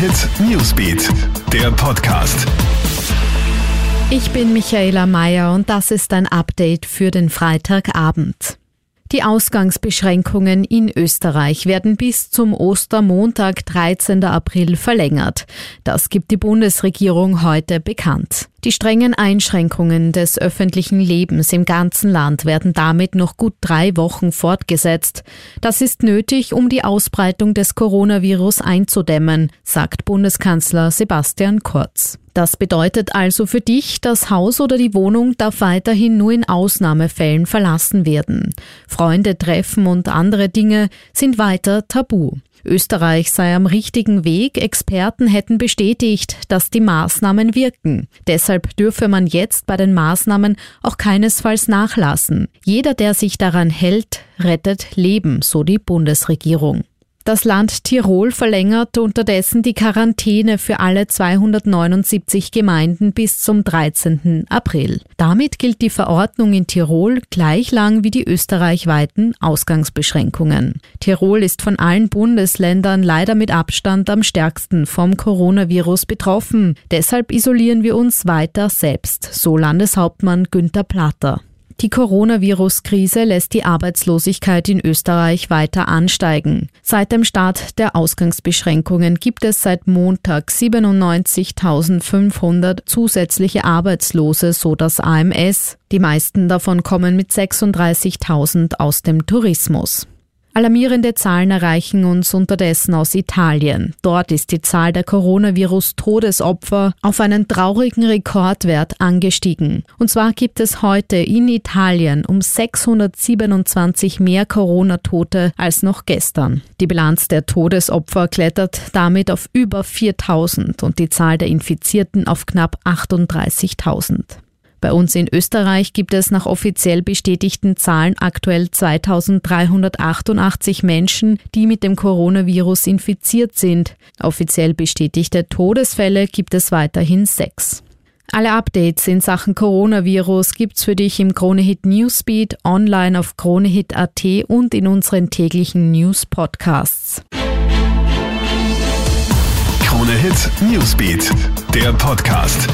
Hit Newsbeat, der Podcast. Ich bin Michaela Mayer und das ist ein Update für den Freitagabend. Die Ausgangsbeschränkungen in Österreich werden bis zum Ostermontag 13. April verlängert. Das gibt die Bundesregierung heute bekannt. Die strengen Einschränkungen des öffentlichen Lebens im ganzen Land werden damit noch gut drei Wochen fortgesetzt. Das ist nötig, um die Ausbreitung des Coronavirus einzudämmen, sagt Bundeskanzler Sebastian Kurz. Das bedeutet also für dich, das Haus oder die Wohnung darf weiterhin nur in Ausnahmefällen verlassen werden. Freunde treffen und andere Dinge sind weiter tabu. Österreich sei am richtigen Weg. Experten hätten bestätigt, dass die Maßnahmen wirken. Deshalb dürfe man jetzt bei den Maßnahmen auch keinesfalls nachlassen. Jeder, der sich daran hält, rettet Leben, so die Bundesregierung. Das Land Tirol verlängert unterdessen die Quarantäne für alle 279 Gemeinden bis zum 13. April. Damit gilt die Verordnung in Tirol gleich lang wie die österreichweiten Ausgangsbeschränkungen. Tirol ist von allen Bundesländern leider mit Abstand am stärksten vom Coronavirus betroffen. Deshalb isolieren wir uns weiter selbst, so Landeshauptmann Günther Platter. Die Coronavirus-Krise lässt die Arbeitslosigkeit in Österreich weiter ansteigen. Seit dem Start der Ausgangsbeschränkungen gibt es seit Montag 97.500 zusätzliche Arbeitslose, so das AMS. Die meisten davon kommen mit 36.000 aus dem Tourismus. Alarmierende Zahlen erreichen uns unterdessen aus Italien. Dort ist die Zahl der Coronavirus-Todesopfer auf einen traurigen Rekordwert angestiegen. Und zwar gibt es heute in Italien um 627 mehr Corona-Tote als noch gestern. Die Bilanz der Todesopfer klettert damit auf über 4000 und die Zahl der Infizierten auf knapp 38.000. Bei uns in Österreich gibt es nach offiziell bestätigten Zahlen aktuell 2388 Menschen, die mit dem Coronavirus infiziert sind. Offiziell bestätigte Todesfälle gibt es weiterhin sechs. Alle Updates in Sachen Coronavirus gibt's für dich im Kronehit Newsbeat, online auf kronehit.at und in unseren täglichen News Podcasts. Kronehit Newsbeat, der Podcast.